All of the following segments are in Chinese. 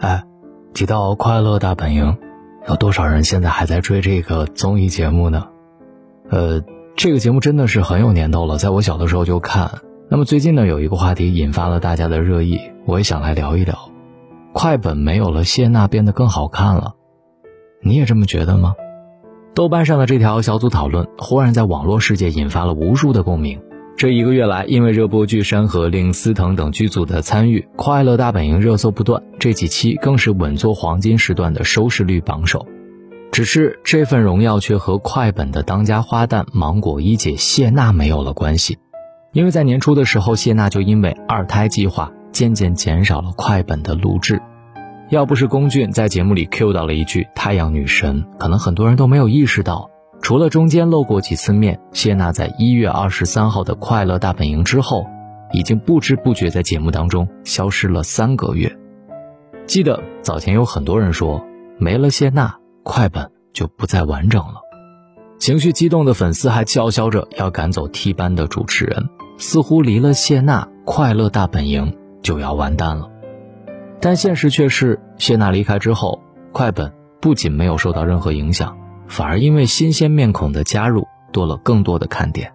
哎，提到《快乐大本营》，有多少人现在还在追这个综艺节目呢？呃，这个节目真的是很有年头了，在我小的时候就看。那么最近呢，有一个话题引发了大家的热议，我也想来聊一聊。快本没有了谢娜变得更好看了，你也这么觉得吗？豆瓣上的这条小组讨论，忽然在网络世界引发了无数的共鸣。这一个月来，因为热播剧《山河令》、司藤等剧组的参与，《快乐大本营》热搜不断，这几期更是稳坐黄金时段的收视率榜首。只是这份荣耀却和快本的当家花旦芒果一姐谢娜没有了关系，因为在年初的时候，谢娜就因为二胎计划渐渐减少了快本的录制。要不是龚俊在节目里 Q 到了一句“太阳女神”，可能很多人都没有意识到。除了中间露过几次面，谢娜在一月二十三号的《快乐大本营》之后，已经不知不觉在节目当中消失了三个月。记得早前有很多人说，没了谢娜，快本就不再完整了。情绪激动的粉丝还叫嚣着要赶走替班的主持人，似乎离了谢娜，《快乐大本营》就要完蛋了。但现实却是，谢娜离开之后，快本不仅没有受到任何影响。反而因为新鲜面孔的加入，多了更多的看点。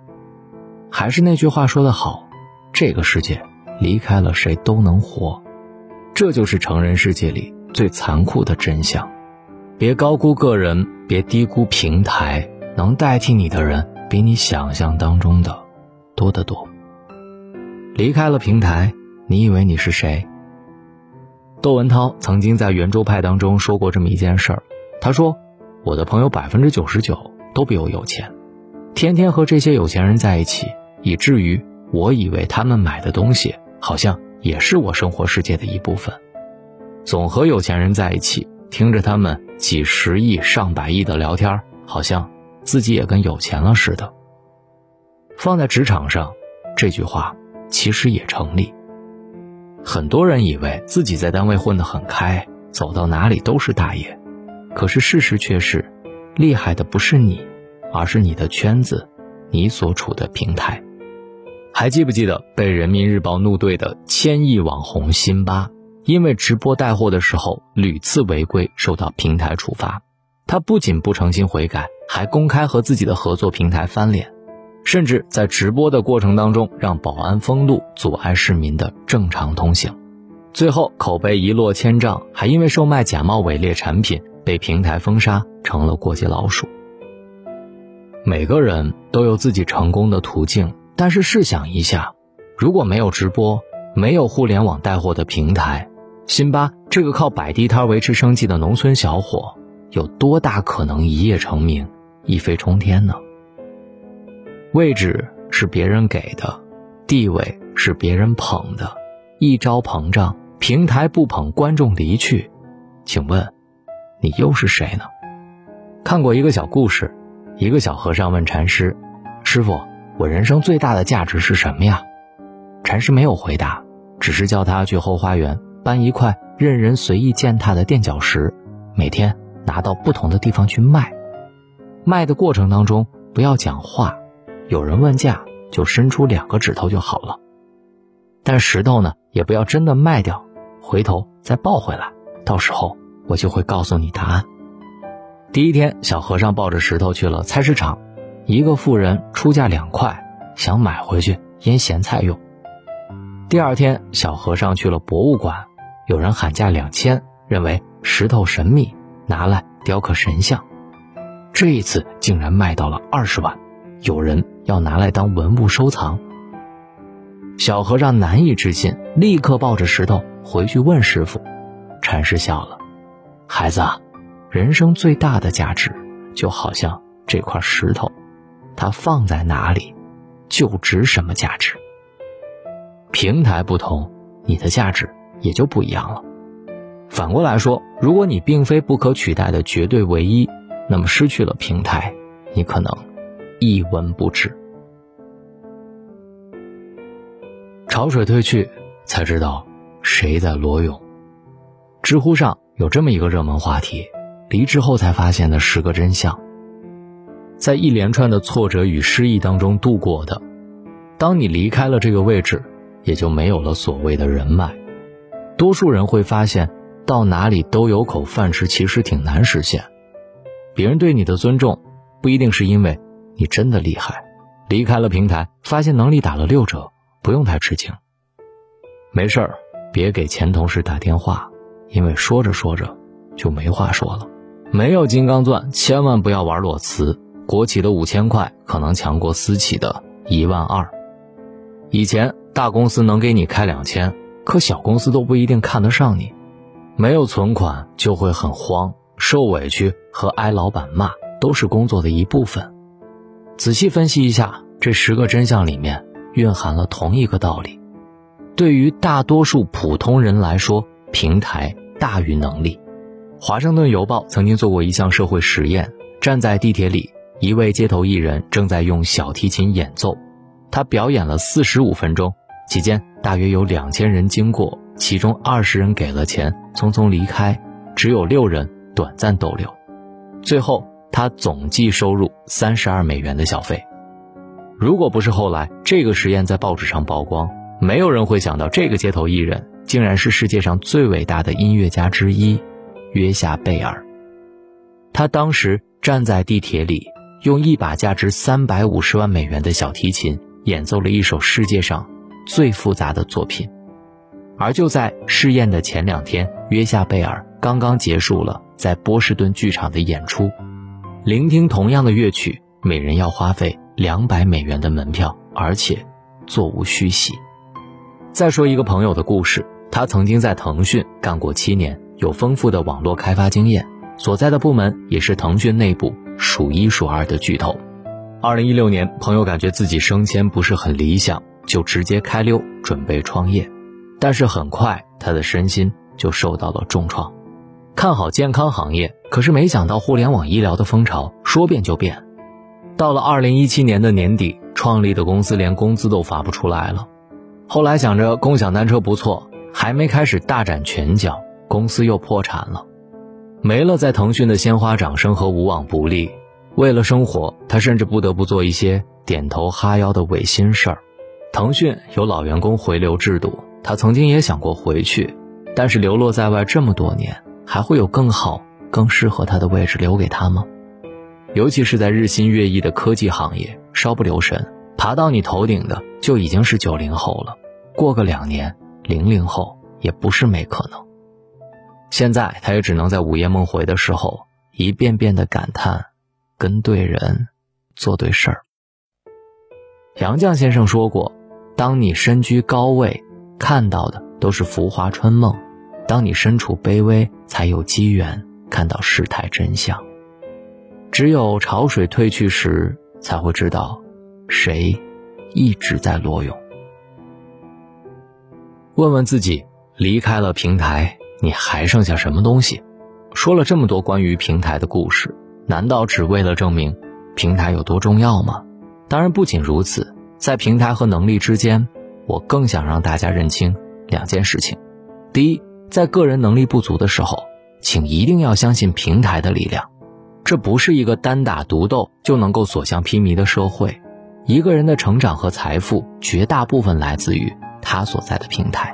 还是那句话说得好，这个世界离开了谁都能活，这就是成人世界里最残酷的真相。别高估个人，别低估平台，能代替你的人比你想象当中的多得多。离开了平台，你以为你是谁？窦文涛曾经在圆桌派当中说过这么一件事儿，他说。我的朋友百分之九十九都比我有钱，天天和这些有钱人在一起，以至于我以为他们买的东西好像也是我生活世界的一部分。总和有钱人在一起，听着他们几十亿、上百亿的聊天，好像自己也跟有钱了似的。放在职场上，这句话其实也成立。很多人以为自己在单位混得很开，走到哪里都是大爷。可是事实却是，厉害的不是你，而是你的圈子，你所处的平台。还记不记得被人民日报怒怼的千亿网红辛巴，因为直播带货的时候屡次违规，受到平台处罚。他不仅不诚心悔改，还公开和自己的合作平台翻脸，甚至在直播的过程当中让保安封路，阻碍市民的正常通行。最后口碑一落千丈，还因为售卖假冒伪劣产品。被平台封杀，成了过街老鼠。每个人都有自己成功的途径，但是试想一下，如果没有直播，没有互联网带货的平台，辛巴这个靠摆地摊维持生计的农村小伙，有多大可能一夜成名，一飞冲天呢？位置是别人给的，地位是别人捧的，一朝膨胀，平台不捧，观众离去，请问？你又是谁呢？看过一个小故事，一个小和尚问禅师：“师傅，我人生最大的价值是什么呀？”禅师没有回答，只是叫他去后花园搬一块任人随意践踏的垫脚石，每天拿到不同的地方去卖。卖的过程当中不要讲话，有人问价就伸出两个指头就好了。但石头呢，也不要真的卖掉，回头再抱回来，到时候。我就会告诉你答案。第一天，小和尚抱着石头去了菜市场，一个妇人出价两块，想买回去腌咸菜用。第二天，小和尚去了博物馆，有人喊价两千，认为石头神秘，拿来雕刻神像。这一次竟然卖到了二十万，有人要拿来当文物收藏。小和尚难以置信，立刻抱着石头回去问师傅。禅师笑了。孩子，人生最大的价值，就好像这块石头，它放在哪里，就值什么价值。平台不同，你的价值也就不一样了。反过来说，如果你并非不可取代的绝对唯一，那么失去了平台，你可能一文不值。潮水退去，才知道谁在裸泳。知乎上。有这么一个热门话题：离职后才发现的十个真相。在一连串的挫折与失意当中度过的，当你离开了这个位置，也就没有了所谓的人脉。多数人会发现，到哪里都有口饭吃，其实挺难实现。别人对你的尊重，不一定是因为你真的厉害。离开了平台，发现能力打了六折，不用太吃惊。没事儿，别给前同事打电话，因为说着说着就没话说了。没有金刚钻，千万不要玩裸辞。国企的五千块可能强过私企的一万二。以前大公司能给你开两千，可小公司都不一定看得上你。没有存款就会很慌，受委屈和挨老板骂都是工作的一部分。仔细分析一下，这十个真相里面蕴含了同一个道理：对于大多数普通人来说，平台大于能力。华盛顿邮报曾经做过一项社会实验：站在地铁里，一位街头艺人正在用小提琴演奏，他表演了四十五分钟，期间大约有两千人经过。其中二十人给了钱，匆匆离开，只有六人短暂逗留。最后，他总计收入三十二美元的小费。如果不是后来这个实验在报纸上曝光，没有人会想到这个街头艺人竟然是世界上最伟大的音乐家之一——约夏贝尔。他当时站在地铁里，用一把价值三百五十万美元的小提琴演奏了一首世界上最复杂的作品。而就在试验的前两天，约夏贝尔刚刚结束了在波士顿剧场的演出。聆听同样的乐曲，每人要花费两百美元的门票，而且座无虚席。再说一个朋友的故事，他曾经在腾讯干过七年，有丰富的网络开发经验，所在的部门也是腾讯内部数一数二的巨头。二零一六年，朋友感觉自己升迁不是很理想，就直接开溜准备创业。但是很快，他的身心就受到了重创。看好健康行业，可是没想到互联网医疗的风潮说变就变。到了二零一七年的年底，创立的公司连工资都发不出来了。后来想着共享单车不错，还没开始大展拳脚，公司又破产了。没了在腾讯的鲜花掌声和无往不利，为了生活，他甚至不得不做一些点头哈腰的违心事儿。腾讯有老员工回流制度。他曾经也想过回去，但是流落在外这么多年，还会有更好、更适合他的位置留给他吗？尤其是在日新月异的科技行业，稍不留神，爬到你头顶的就已经是九零后了。过个两年，零零后也不是没可能。现在他也只能在午夜梦回的时候，一遍遍的感叹：跟对人，做对事儿。杨绛先生说过：“当你身居高位。”看到的都是浮华春梦，当你身处卑微，才有机缘看到世态真相。只有潮水退去时，才会知道，谁一直在裸泳。问问自己，离开了平台，你还剩下什么东西？说了这么多关于平台的故事，难道只为了证明平台有多重要吗？当然不仅如此，在平台和能力之间。我更想让大家认清两件事情：第一，在个人能力不足的时候，请一定要相信平台的力量。这不是一个单打独斗就能够所向披靡的社会。一个人的成长和财富，绝大部分来自于他所在的平台。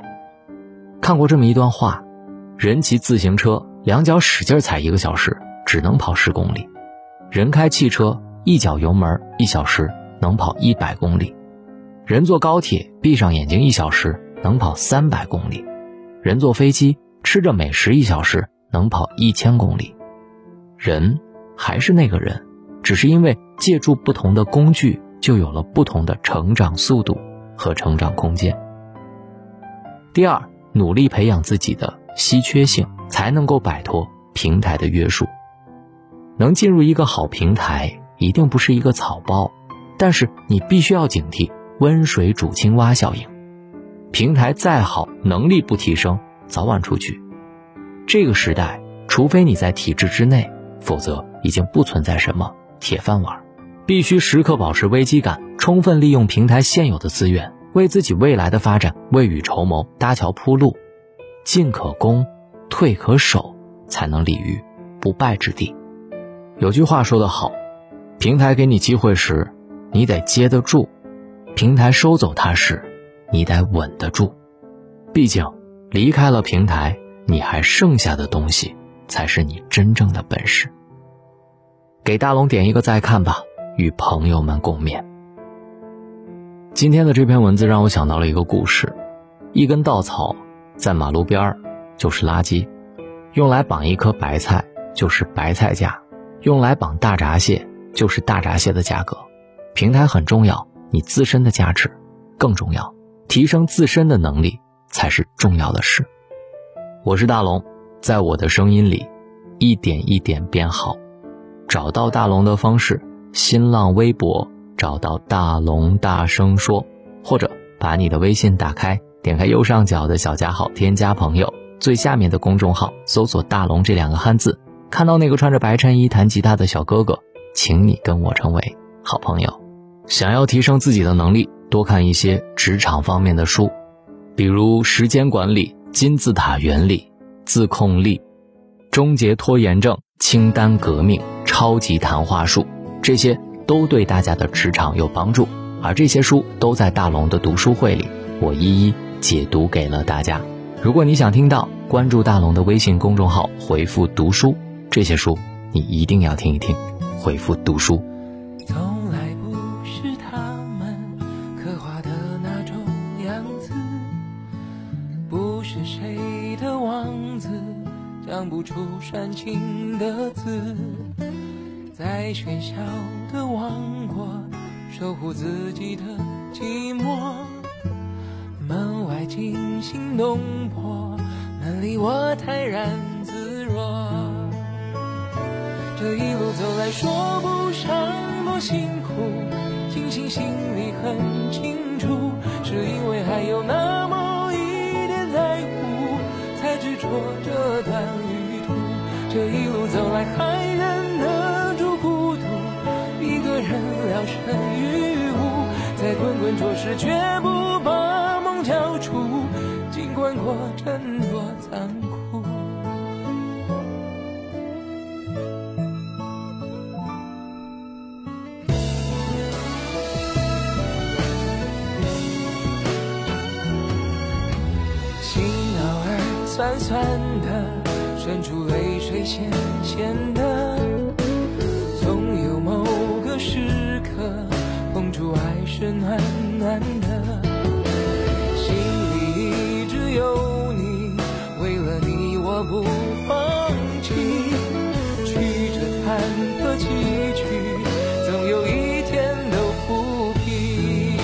看过这么一段话：人骑自行车，两脚使劲踩一个小时，只能跑十公里；人开汽车，一脚油门，一小时能跑一百公里。人坐高铁，闭上眼睛一小时能跑三百公里；人坐飞机，吃着美食一小时能跑一千公里。人还是那个人，只是因为借助不同的工具，就有了不同的成长速度和成长空间。第二，努力培养自己的稀缺性，才能够摆脱平台的约束。能进入一个好平台，一定不是一个草包，但是你必须要警惕。温水煮青蛙效应，平台再好，能力不提升，早晚出局。这个时代，除非你在体制之内，否则已经不存在什么铁饭碗。必须时刻保持危机感，充分利用平台现有的资源，为自己未来的发展未雨绸缪，搭桥铺路。进可攻，退可守，才能立于不败之地。有句话说得好，平台给你机会时，你得接得住。平台收走它时，你得稳得住。毕竟，离开了平台，你还剩下的东西才是你真正的本事。给大龙点一个再看吧，与朋友们共勉。今天的这篇文字让我想到了一个故事：一根稻草在马路边儿就是垃圾，用来绑一颗白菜就是白菜价，用来绑大闸蟹就是大闸蟹的价格。平台很重要，你自身的价值更重要，提升自身的能力才是重要的事。我是大龙，在我的声音里，一点一点变好。找到大龙的方式：新浪微博找到大龙大声说，或者把你的微信打开，点开右上角的小加号，添加朋友，最下面的公众号搜索“大龙”这两个汉字，看到那个穿着白衬衣弹吉他的小哥哥，请你跟我成为好朋友。想要提升自己的能力，多看一些职场方面的书，比如时间管理、金字塔原理、自控力、终结拖延症、清单革命、超级谈话术，这些都对大家的职场有帮助。而这些书都在大龙的读书会里，我一一解读给了大家。如果你想听到，关注大龙的微信公众号，回复“读书”，这些书你一定要听一听。回复“读书”。讲不出煽情的字，在喧嚣的王国守护自己的寂寞。门外惊心动魄，门里我泰然自若。这一路走来，说不上多辛苦，庆幸心里很清楚，是因为还有那么一点在乎，才执着这段旅途。这一路走来，还忍得，身于无，在滚滚浊世，绝不把梦交出，尽管过程多残酷。心偶尔酸酸的。渗出泪水，咸咸的。是暖暖的。心里一直有你，为了你我不放弃。曲折坎坷崎岖，总有一天都抚平。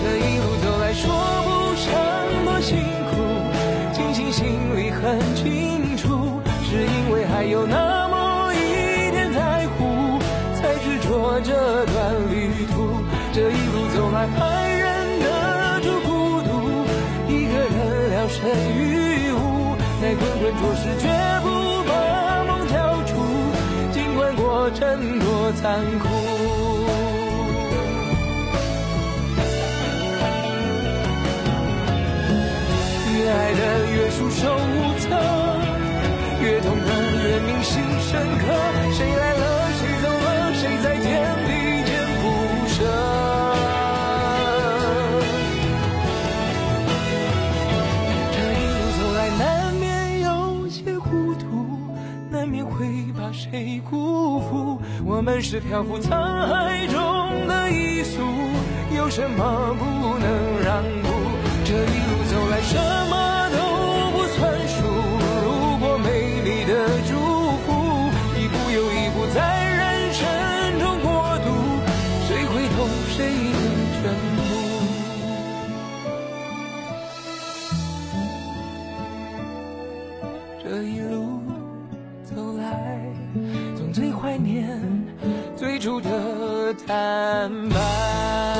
这一路走来，说不上多。辛苦，庆幸心里很清楚，是因为还有那这段旅途。这一路走来，还忍得住孤独，一个人聊胜于无，在滚滚浊世，绝不把梦交出，尽管过程多残酷。我们是漂浮沧海中的一粟，有什么不能让步？这一路走来，什么都总最怀念最初的坦白。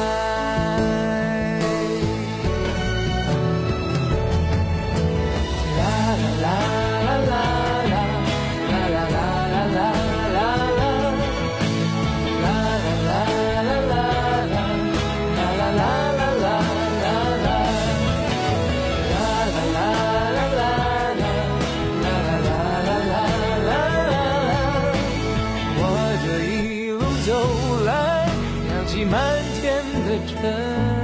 满天的尘。